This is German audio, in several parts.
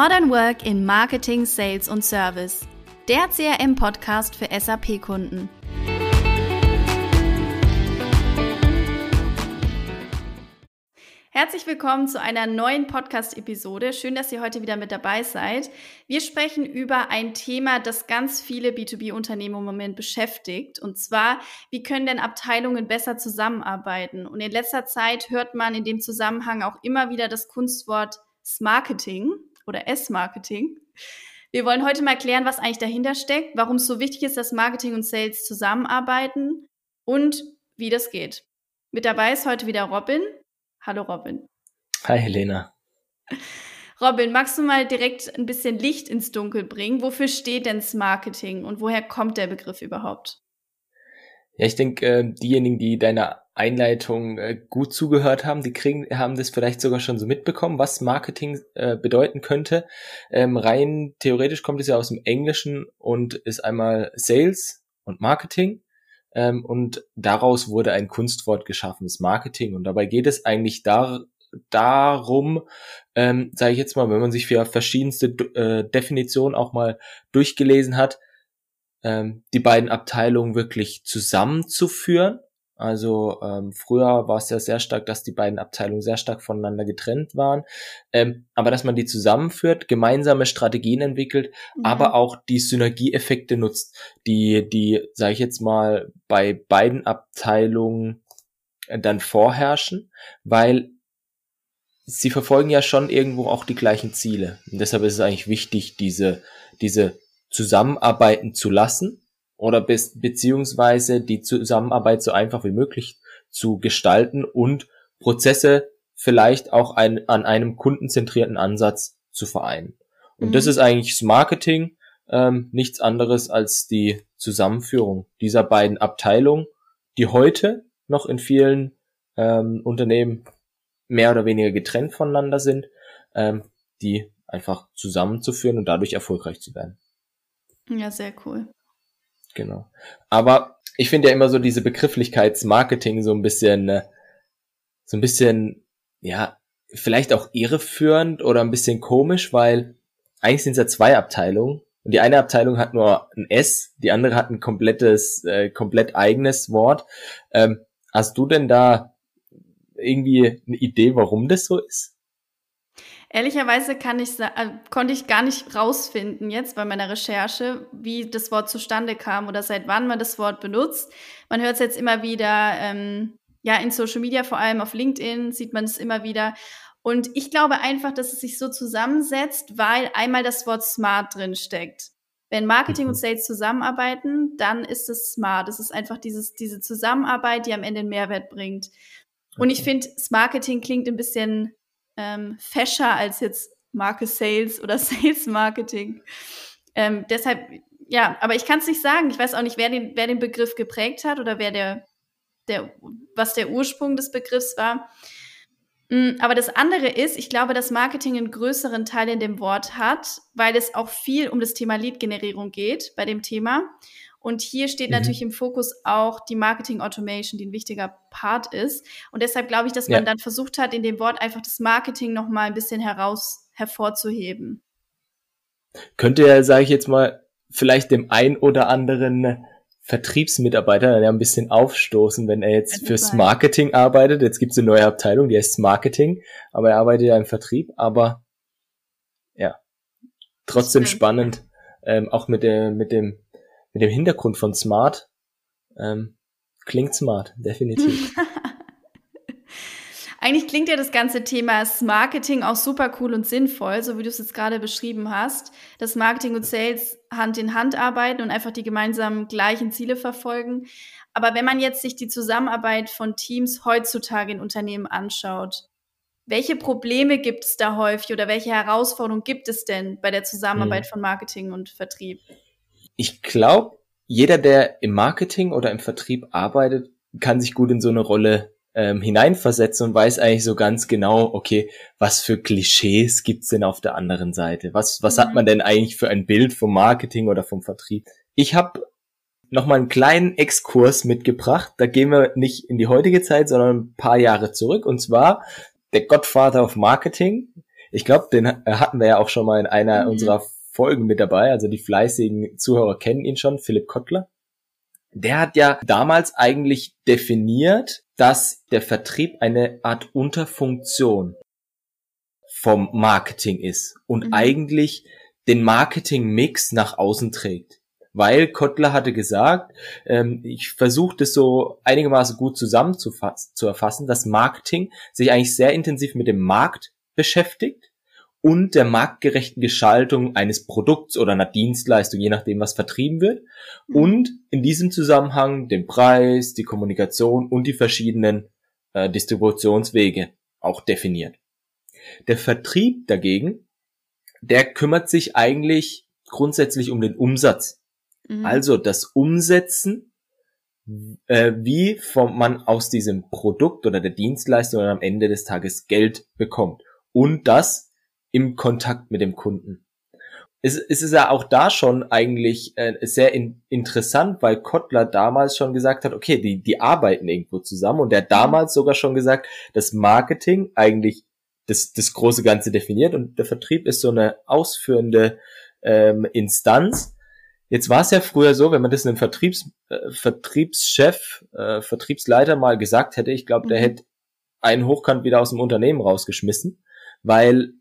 Modern Work in Marketing, Sales und Service. Der CRM-Podcast für SAP-Kunden. Herzlich willkommen zu einer neuen Podcast-Episode. Schön, dass ihr heute wieder mit dabei seid. Wir sprechen über ein Thema, das ganz viele B2B-Unternehmen im Moment beschäftigt. Und zwar, wie können denn Abteilungen besser zusammenarbeiten? Und in letzter Zeit hört man in dem Zusammenhang auch immer wieder das Kunstwort S-Marketing oder S-Marketing. Wir wollen heute mal klären, was eigentlich dahinter steckt, warum es so wichtig ist, dass Marketing und Sales zusammenarbeiten und wie das geht. Mit dabei ist heute wieder Robin. Hallo Robin. Hi Helena. Robin, magst du mal direkt ein bisschen Licht ins Dunkel bringen? Wofür steht denn das Marketing und woher kommt der Begriff überhaupt? Ja, ich denke, äh, diejenigen, die deiner Einleitung äh, gut zugehört haben, die kriegen, haben das vielleicht sogar schon so mitbekommen, was Marketing äh, bedeuten könnte. Ähm, rein theoretisch kommt es ja aus dem Englischen und ist einmal Sales und Marketing. Ähm, und daraus wurde ein Kunstwort geschaffen, das Marketing. Und dabei geht es eigentlich dar darum, ähm, sage ich jetzt mal, wenn man sich für verschiedenste äh, Definitionen auch mal durchgelesen hat, ähm, die beiden Abteilungen wirklich zusammenzuführen. Also ähm, früher war es ja sehr stark, dass die beiden Abteilungen sehr stark voneinander getrennt waren, ähm, aber dass man die zusammenführt, gemeinsame Strategien entwickelt, mhm. aber auch die Synergieeffekte nutzt, die die, sage ich jetzt mal, bei beiden Abteilungen äh, dann vorherrschen, weil sie verfolgen ja schon irgendwo auch die gleichen Ziele. Und deshalb ist es eigentlich wichtig, diese diese zusammenarbeiten zu lassen oder bis, beziehungsweise die Zusammenarbeit so einfach wie möglich zu gestalten und Prozesse vielleicht auch ein, an einem kundenzentrierten Ansatz zu vereinen. Und mhm. das ist eigentlich das Marketing, ähm, nichts anderes als die Zusammenführung dieser beiden Abteilungen, die heute noch in vielen ähm, Unternehmen mehr oder weniger getrennt voneinander sind, ähm, die einfach zusammenzuführen und dadurch erfolgreich zu werden. Ja, sehr cool. Genau. Aber ich finde ja immer so diese Begrifflichkeitsmarketing so ein bisschen, äh, so ein bisschen, ja, vielleicht auch irreführend oder ein bisschen komisch, weil eigentlich sind es ja zwei Abteilungen und die eine Abteilung hat nur ein S, die andere hat ein komplettes, äh, komplett eigenes Wort. Ähm, hast du denn da irgendwie eine Idee, warum das so ist? Ehrlicherweise kann ich, äh, konnte ich gar nicht rausfinden jetzt bei meiner Recherche, wie das Wort zustande kam oder seit wann man das Wort benutzt. Man hört es jetzt immer wieder, ähm, ja, in Social Media, vor allem auf LinkedIn sieht man es immer wieder. Und ich glaube einfach, dass es sich so zusammensetzt, weil einmal das Wort smart drin steckt. Wenn Marketing und mhm. Sales zusammenarbeiten, dann ist es smart. Es ist einfach dieses, diese Zusammenarbeit, die am Ende einen Mehrwert bringt. Und ich finde, das Marketing klingt ein bisschen ähm, fescher als jetzt Marke Sales oder Sales Marketing. Ähm, deshalb, ja, aber ich kann es nicht sagen. Ich weiß auch nicht, wer den, wer den Begriff geprägt hat oder wer der, der, was der Ursprung des Begriffs war. Mm, aber das andere ist, ich glaube, dass Marketing einen größeren Teil in dem Wort hat, weil es auch viel um das Thema Lead-Generierung geht bei dem Thema. Und hier steht mhm. natürlich im Fokus auch die Marketing Automation, die ein wichtiger Part ist. Und deshalb glaube ich, dass man ja. dann versucht hat, in dem Wort einfach das Marketing noch mal ein bisschen heraus hervorzuheben. Könnte ja, sage ich jetzt mal, vielleicht dem ein oder anderen Vertriebsmitarbeiter ja ein bisschen aufstoßen, wenn er jetzt fürs Marketing arbeitet. Jetzt gibt es eine neue Abteilung, die heißt Marketing, aber er arbeitet ja im Vertrieb. Aber ja, trotzdem spannend, ähm, auch mit, der, mit dem mit dem Hintergrund von smart ähm, klingt smart, definitiv. Eigentlich klingt ja das ganze Thema Marketing auch super cool und sinnvoll, so wie du es jetzt gerade beschrieben hast, dass Marketing und Sales Hand in Hand arbeiten und einfach die gemeinsamen gleichen Ziele verfolgen. Aber wenn man jetzt sich die Zusammenarbeit von Teams heutzutage in Unternehmen anschaut, welche Probleme gibt es da häufig oder welche Herausforderungen gibt es denn bei der Zusammenarbeit hm. von Marketing und Vertrieb? ich glaube, jeder, der im Marketing oder im Vertrieb arbeitet, kann sich gut in so eine Rolle ähm, hineinversetzen und weiß eigentlich so ganz genau, okay, was für Klischees gibt's denn auf der anderen Seite? Was, was mhm. hat man denn eigentlich für ein Bild vom Marketing oder vom Vertrieb? Ich habe noch mal einen kleinen Exkurs mitgebracht. Da gehen wir nicht in die heutige Zeit, sondern ein paar Jahre zurück. Und zwar der Godfather of Marketing, Ich glaube, den hatten wir ja auch schon mal in einer mhm. unserer Folgen mit dabei. Also die fleißigen Zuhörer kennen ihn schon, Philipp Kottler. Der hat ja damals eigentlich definiert, dass der Vertrieb eine Art Unterfunktion vom Marketing ist und mhm. eigentlich den Marketing-Mix nach außen trägt. Weil Kottler hatte gesagt, ähm, ich versuche das so einigermaßen gut zusammen zu, zu erfassen, dass Marketing sich eigentlich sehr intensiv mit dem Markt beschäftigt und der marktgerechten Gestaltung eines Produkts oder einer Dienstleistung, je nachdem, was vertrieben wird. Mhm. Und in diesem Zusammenhang den Preis, die Kommunikation und die verschiedenen äh, Distributionswege auch definiert. Der Vertrieb dagegen, der kümmert sich eigentlich grundsätzlich um den Umsatz. Mhm. Also das Umsetzen, äh, wie vom, man aus diesem Produkt oder der Dienstleistung am Ende des Tages Geld bekommt. Und das im Kontakt mit dem Kunden. Es, es ist ja auch da schon eigentlich äh, sehr in, interessant, weil Kottler damals schon gesagt hat, okay, die, die arbeiten irgendwo zusammen und er hat damals sogar schon gesagt, dass Marketing eigentlich das, das große Ganze definiert und der Vertrieb ist so eine ausführende ähm, Instanz. Jetzt war es ja früher so, wenn man das einem Vertriebs, äh, Vertriebschef, äh, Vertriebsleiter mal gesagt hätte, ich glaube, der mhm. hätte einen Hochkant wieder aus dem Unternehmen rausgeschmissen, weil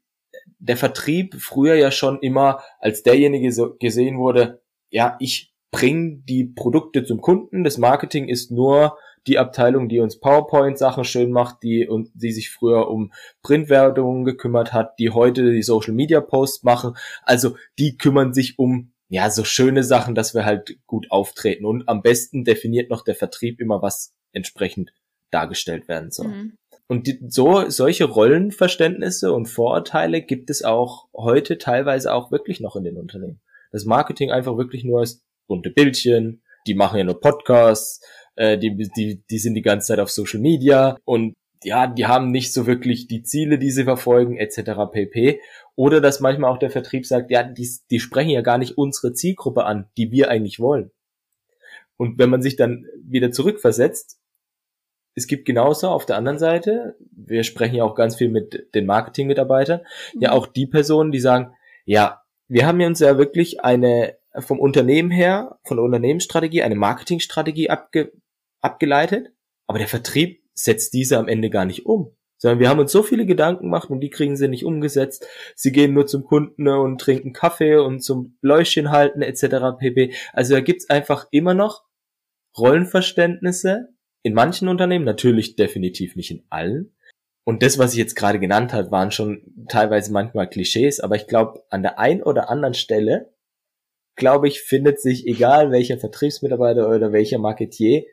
der Vertrieb früher ja schon immer als derjenige so gesehen wurde, ja, ich bringe die Produkte zum Kunden, das Marketing ist nur die Abteilung, die uns PowerPoint-Sachen schön macht, die und die sich früher um Printwerbung gekümmert hat, die heute die Social Media Posts machen. Also die kümmern sich um ja so schöne Sachen, dass wir halt gut auftreten. Und am besten definiert noch der Vertrieb immer, was entsprechend dargestellt werden soll. Mhm. Und die, so, solche Rollenverständnisse und Vorurteile gibt es auch heute teilweise auch wirklich noch in den Unternehmen. Das Marketing einfach wirklich nur als bunte Bildchen, die machen ja nur Podcasts, äh, die, die, die sind die ganze Zeit auf Social Media und ja, die haben nicht so wirklich die Ziele, die sie verfolgen, etc. pp. Oder dass manchmal auch der Vertrieb sagt, ja, die, die sprechen ja gar nicht unsere Zielgruppe an, die wir eigentlich wollen. Und wenn man sich dann wieder zurückversetzt, es gibt genauso auf der anderen Seite, wir sprechen ja auch ganz viel mit den Marketing-Mitarbeitern, mhm. ja auch die Personen, die sagen, ja, wir haben uns ja wirklich eine vom Unternehmen her, von der Unternehmensstrategie, eine Marketingstrategie abge, abgeleitet, aber der Vertrieb setzt diese am Ende gar nicht um. Sondern wir haben uns so viele Gedanken gemacht und die kriegen sie nicht umgesetzt. Sie gehen nur zum Kunden und trinken Kaffee und zum Bläuschen halten etc. pp. Also da gibt's einfach immer noch Rollenverständnisse, in manchen Unternehmen, natürlich definitiv nicht in allen. Und das, was ich jetzt gerade genannt habe, waren schon teilweise manchmal Klischees, aber ich glaube, an der einen oder anderen Stelle, glaube ich, findet sich, egal welcher Vertriebsmitarbeiter oder welcher Marketier,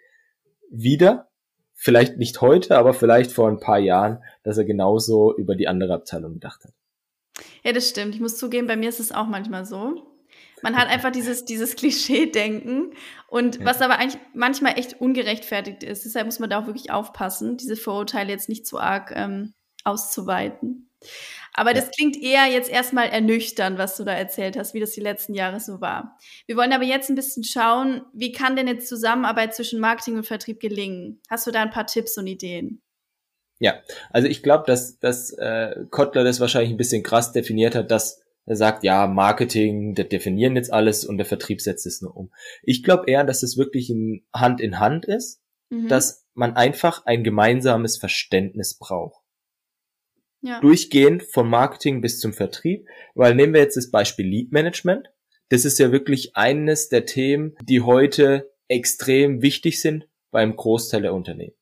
wieder, vielleicht nicht heute, aber vielleicht vor ein paar Jahren, dass er genauso über die andere Abteilung gedacht hat. Ja, das stimmt. Ich muss zugeben, bei mir ist es auch manchmal so. Man hat einfach dieses, dieses Klischee-Denken und ja. was aber eigentlich manchmal echt ungerechtfertigt ist. Deshalb muss man da auch wirklich aufpassen, diese Vorurteile jetzt nicht zu arg ähm, auszuweiten. Aber ja. das klingt eher jetzt erstmal ernüchternd, was du da erzählt hast, wie das die letzten Jahre so war. Wir wollen aber jetzt ein bisschen schauen, wie kann denn jetzt Zusammenarbeit zwischen Marketing und Vertrieb gelingen? Hast du da ein paar Tipps und Ideen? Ja, also ich glaube, dass, dass äh, Kottler das wahrscheinlich ein bisschen krass definiert hat, dass er sagt, ja, Marketing, der definieren jetzt alles und der Vertrieb setzt es nur um. Ich glaube eher, dass es wirklich in Hand in Hand ist, mhm. dass man einfach ein gemeinsames Verständnis braucht. Ja. Durchgehend von Marketing bis zum Vertrieb, weil nehmen wir jetzt das Beispiel Lead Management. Das ist ja wirklich eines der Themen, die heute extrem wichtig sind beim Großteil der Unternehmen.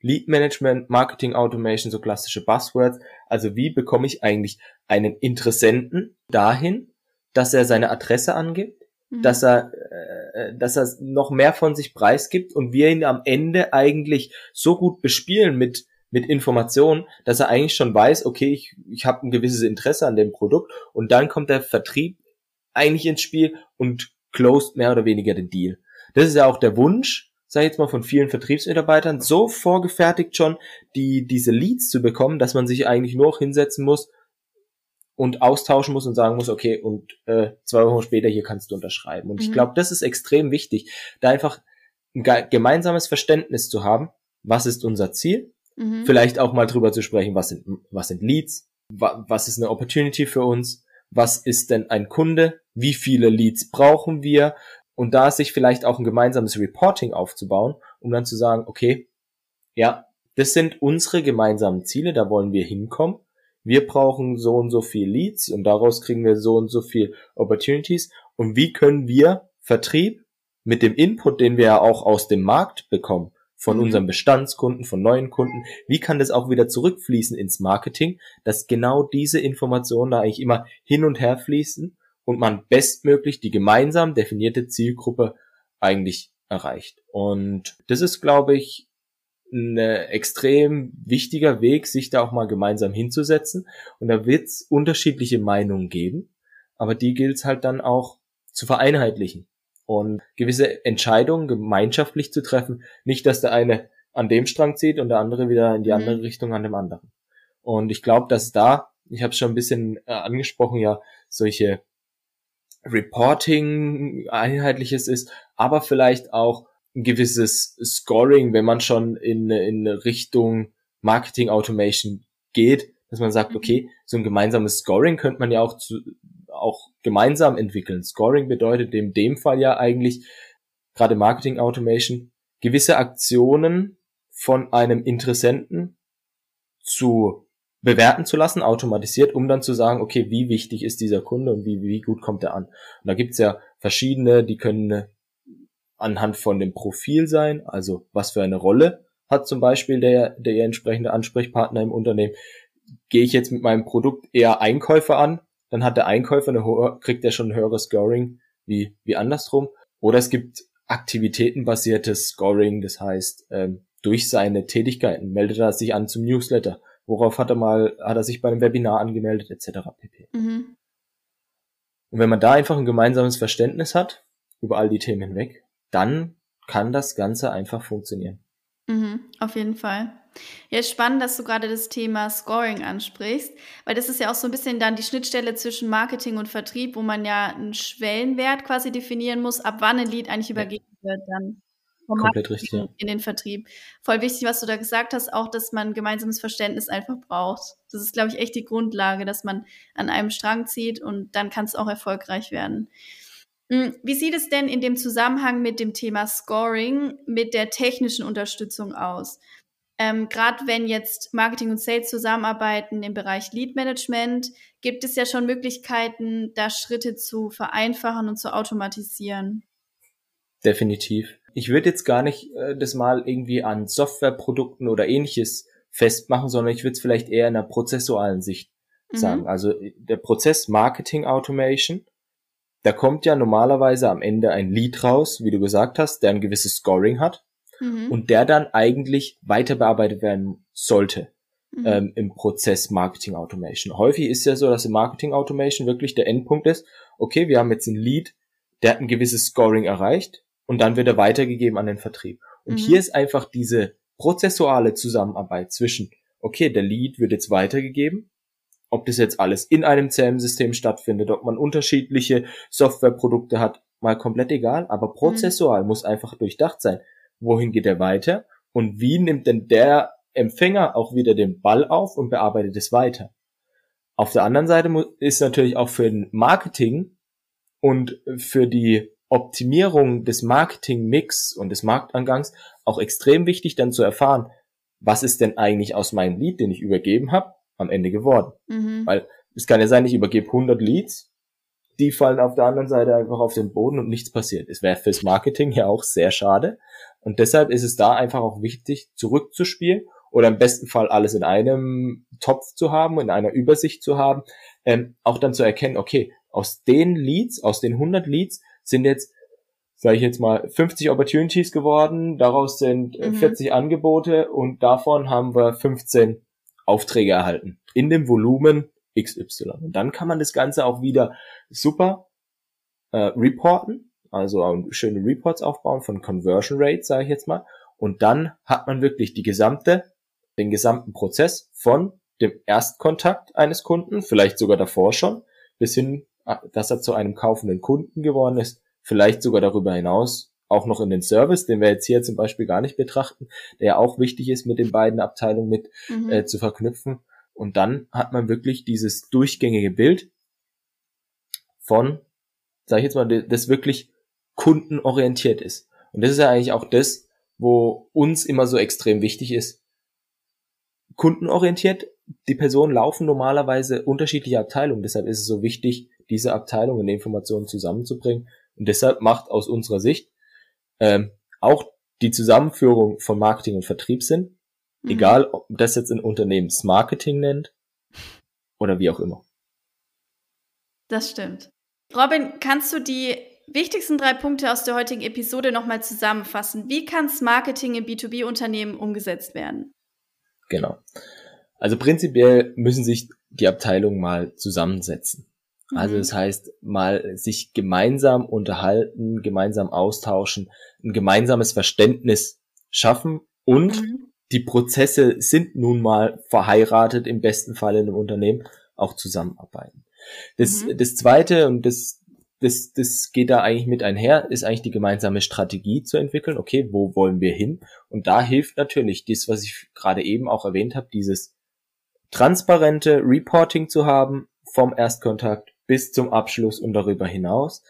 Lead Management, Marketing Automation, so klassische Buzzwords. Also wie bekomme ich eigentlich einen Interessenten dahin, dass er seine Adresse angibt, mhm. dass er, äh, dass er noch mehr von sich preisgibt und wir ihn am Ende eigentlich so gut bespielen mit mit Informationen, dass er eigentlich schon weiß, okay, ich, ich habe ein gewisses Interesse an dem Produkt und dann kommt der Vertrieb eigentlich ins Spiel und closed mehr oder weniger den Deal. Das ist ja auch der Wunsch, sag ich jetzt mal, von vielen Vertriebsmitarbeitern so vorgefertigt schon, die, diese Leads zu bekommen, dass man sich eigentlich nur noch hinsetzen muss und austauschen muss und sagen muss, okay, und äh, zwei Wochen später hier kannst du unterschreiben. Und mhm. ich glaube, das ist extrem wichtig, da einfach ein gemeinsames Verständnis zu haben, was ist unser Ziel, mhm. vielleicht auch mal drüber zu sprechen, was sind, was sind Leads, wa was ist eine Opportunity für uns, was ist denn ein Kunde, wie viele Leads brauchen wir und da sich vielleicht auch ein gemeinsames Reporting aufzubauen, um dann zu sagen, okay, ja, das sind unsere gemeinsamen Ziele, da wollen wir hinkommen. Wir brauchen so und so viel Leads und daraus kriegen wir so und so viel Opportunities. Und wie können wir Vertrieb mit dem Input, den wir ja auch aus dem Markt bekommen, von mhm. unseren Bestandskunden, von neuen Kunden, wie kann das auch wieder zurückfließen ins Marketing, dass genau diese Informationen da eigentlich immer hin und her fließen und man bestmöglich die gemeinsam definierte Zielgruppe eigentlich erreicht. Und das ist, glaube ich, ein extrem wichtiger Weg, sich da auch mal gemeinsam hinzusetzen. Und da wird es unterschiedliche Meinungen geben, aber die gilt es halt dann auch zu vereinheitlichen und gewisse Entscheidungen gemeinschaftlich zu treffen. Nicht, dass der eine an dem Strang zieht und der andere wieder in die andere mhm. Richtung an dem anderen. Und ich glaube, dass da, ich habe es schon ein bisschen äh, angesprochen, ja, solche Reporting einheitliches ist, aber vielleicht auch ein gewisses Scoring, wenn man schon in, in Richtung Marketing Automation geht, dass man sagt, mhm. okay, so ein gemeinsames Scoring könnte man ja auch zu, auch gemeinsam entwickeln. Scoring bedeutet in dem Fall ja eigentlich, gerade Marketing Automation, gewisse Aktionen von einem Interessenten zu bewerten zu lassen, automatisiert, um dann zu sagen, okay, wie wichtig ist dieser Kunde und wie, wie gut kommt er an. Und da gibt's ja verschiedene, die können anhand von dem Profil sein, also was für eine Rolle hat zum Beispiel der, der entsprechende Ansprechpartner im Unternehmen. Gehe ich jetzt mit meinem Produkt eher Einkäufer an, dann hat der Einkäufer eine hohe, kriegt er schon ein höheres Scoring wie, wie andersrum. Oder es gibt aktivitätenbasiertes Scoring, das heißt, ähm, durch seine Tätigkeiten meldet er sich an zum Newsletter. Worauf hat er mal, hat er sich bei einem Webinar angemeldet, etc. pp. Mhm. Und wenn man da einfach ein gemeinsames Verständnis hat, über all die Themen hinweg, dann kann das Ganze einfach funktionieren. Mhm, auf jeden Fall. Ja, spannend, dass du gerade das Thema Scoring ansprichst, weil das ist ja auch so ein bisschen dann die Schnittstelle zwischen Marketing und Vertrieb, wo man ja einen Schwellenwert quasi definieren muss, ab wann ein Lied eigentlich übergeben wird dann Komplett richtig, ja. in den Vertrieb. Voll wichtig, was du da gesagt hast, auch, dass man gemeinsames Verständnis einfach braucht. Das ist, glaube ich, echt die Grundlage, dass man an einem Strang zieht und dann kann es auch erfolgreich werden. Hm, wie sieht es denn in dem Zusammenhang mit dem Thema Scoring mit der technischen Unterstützung aus? Ähm, Gerade wenn jetzt Marketing und Sales zusammenarbeiten im Bereich Lead Management, gibt es ja schon Möglichkeiten, da Schritte zu vereinfachen und zu automatisieren. Definitiv. Ich würde jetzt gar nicht äh, das mal irgendwie an Softwareprodukten oder ähnliches festmachen, sondern ich würde es vielleicht eher in einer prozessualen Sicht mhm. sagen. Also der Prozess Marketing Automation da kommt ja normalerweise am Ende ein Lead raus, wie du gesagt hast, der ein gewisses Scoring hat mhm. und der dann eigentlich weiter bearbeitet werden sollte mhm. ähm, im Prozess Marketing Automation. Häufig ist ja so, dass im Marketing Automation wirklich der Endpunkt ist, okay, wir haben jetzt ein Lead, der hat ein gewisses Scoring erreicht und dann wird er weitergegeben an den Vertrieb. Und mhm. hier ist einfach diese prozessuale Zusammenarbeit zwischen, okay, der Lead wird jetzt weitergegeben, ob das jetzt alles in einem CRM-System stattfindet, ob man unterschiedliche Softwareprodukte hat, mal komplett egal, aber prozessual mhm. muss einfach durchdacht sein. Wohin geht er weiter und wie nimmt denn der Empfänger auch wieder den Ball auf und bearbeitet es weiter? Auf der anderen Seite ist natürlich auch für den Marketing und für die Optimierung des Marketing-Mix und des Marktangangs auch extrem wichtig, dann zu erfahren, was ist denn eigentlich aus meinem Lead, den ich übergeben habe, am Ende geworden. Mhm. Weil es kann ja sein, ich übergebe 100 Leads, die fallen auf der anderen Seite einfach auf den Boden und nichts passiert. Es wäre fürs Marketing ja auch sehr schade. Und deshalb ist es da einfach auch wichtig, zurückzuspielen oder im besten Fall alles in einem Topf zu haben, in einer Übersicht zu haben, ähm, auch dann zu erkennen, okay, aus den Leads, aus den 100 Leads sind jetzt, sage ich jetzt mal, 50 Opportunities geworden, daraus sind äh, mhm. 40 Angebote und davon haben wir 15 Aufträge erhalten. In dem Volumen XY. Und dann kann man das Ganze auch wieder super äh, reporten, also schöne Reports aufbauen von Conversion Rate, sage ich jetzt mal. Und dann hat man wirklich die gesamte, den gesamten Prozess von dem Erstkontakt eines Kunden, vielleicht sogar davor schon, bis hin, dass er zu einem kaufenden Kunden geworden ist, vielleicht sogar darüber hinaus auch noch in den Service, den wir jetzt hier zum Beispiel gar nicht betrachten, der ja auch wichtig ist, mit den beiden Abteilungen mit mhm. äh, zu verknüpfen. Und dann hat man wirklich dieses durchgängige Bild von, sag ich jetzt mal, das wirklich kundenorientiert ist. Und das ist ja eigentlich auch das, wo uns immer so extrem wichtig ist. Kundenorientiert, die Personen laufen normalerweise unterschiedliche Abteilungen, deshalb ist es so wichtig, diese Abteilungen und Informationen zusammenzubringen. Und deshalb macht aus unserer Sicht ähm, auch die Zusammenführung von Marketing und Vertrieb Sinn, mhm. egal ob das jetzt ein Unternehmensmarketing nennt oder wie auch immer. Das stimmt. Robin, kannst du die wichtigsten drei Punkte aus der heutigen Episode nochmal zusammenfassen? Wie kann Marketing im B2B-Unternehmen umgesetzt werden? Genau. Also prinzipiell müssen sich die Abteilungen mal zusammensetzen. Also mhm. das heißt, mal sich gemeinsam unterhalten, gemeinsam austauschen, ein gemeinsames Verständnis schaffen und mhm. die Prozesse sind nun mal verheiratet, im besten Fall in einem Unternehmen, auch zusammenarbeiten. Das, mhm. das zweite und das, das, das geht da eigentlich mit einher, ist eigentlich die gemeinsame Strategie zu entwickeln. Okay, wo wollen wir hin? Und da hilft natürlich das, was ich gerade eben auch erwähnt habe, dieses transparente Reporting zu haben vom Erstkontakt bis zum Abschluss und darüber hinaus.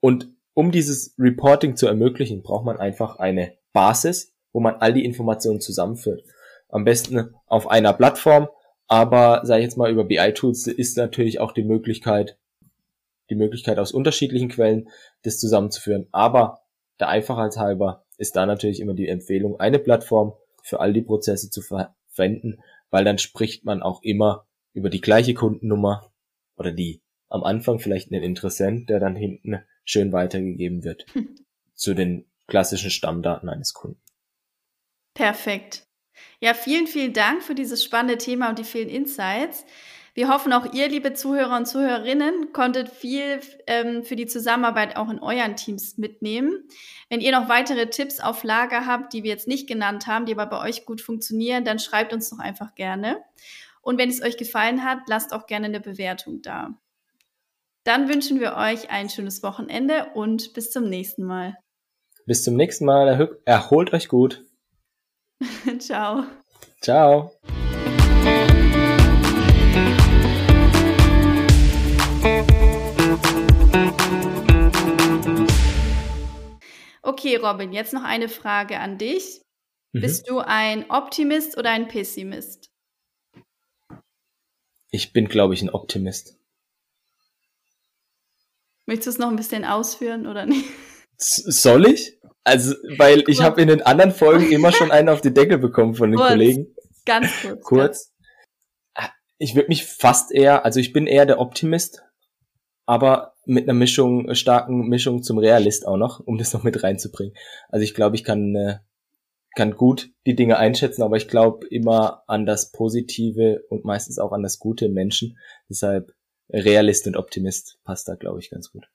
Und um dieses Reporting zu ermöglichen, braucht man einfach eine Basis, wo man all die Informationen zusammenführt. Am besten auf einer Plattform, aber sage ich jetzt mal über BI-Tools ist natürlich auch die Möglichkeit, die Möglichkeit aus unterschiedlichen Quellen das zusammenzuführen. Aber der Einfachheit halber ist da natürlich immer die Empfehlung, eine Plattform für all die Prozesse zu verwenden, weil dann spricht man auch immer über die gleiche Kundennummer oder die am Anfang vielleicht einen Interessent, der dann hinten schön weitergegeben wird hm. zu den klassischen Stammdaten eines Kunden. Perfekt. Ja, vielen, vielen Dank für dieses spannende Thema und die vielen Insights. Wir hoffen auch ihr, liebe Zuhörer und Zuhörerinnen, konntet viel ähm, für die Zusammenarbeit auch in euren Teams mitnehmen. Wenn ihr noch weitere Tipps auf Lager habt, die wir jetzt nicht genannt haben, die aber bei euch gut funktionieren, dann schreibt uns doch einfach gerne. Und wenn es euch gefallen hat, lasst auch gerne eine Bewertung da. Dann wünschen wir euch ein schönes Wochenende und bis zum nächsten Mal. Bis zum nächsten Mal. Erholt euch gut. Ciao. Ciao. Okay, Robin, jetzt noch eine Frage an dich. Mhm. Bist du ein Optimist oder ein Pessimist? Ich bin, glaube ich, ein Optimist. Möchtest du es noch ein bisschen ausführen oder nicht? Soll ich? Also, weil ich habe in den anderen Folgen immer schon einen auf die Decke bekommen von den kurz, Kollegen. Ganz kurz. Kurz. Ja. Ich würde mich fast eher, also ich bin eher der Optimist, aber mit einer Mischung, starken Mischung zum Realist auch noch, um das noch mit reinzubringen. Also ich glaube, ich kann, äh, kann gut die Dinge einschätzen, aber ich glaube immer an das Positive und meistens auch an das Gute im Menschen. Deshalb Realist und Optimist passt da, glaube ich, ganz gut.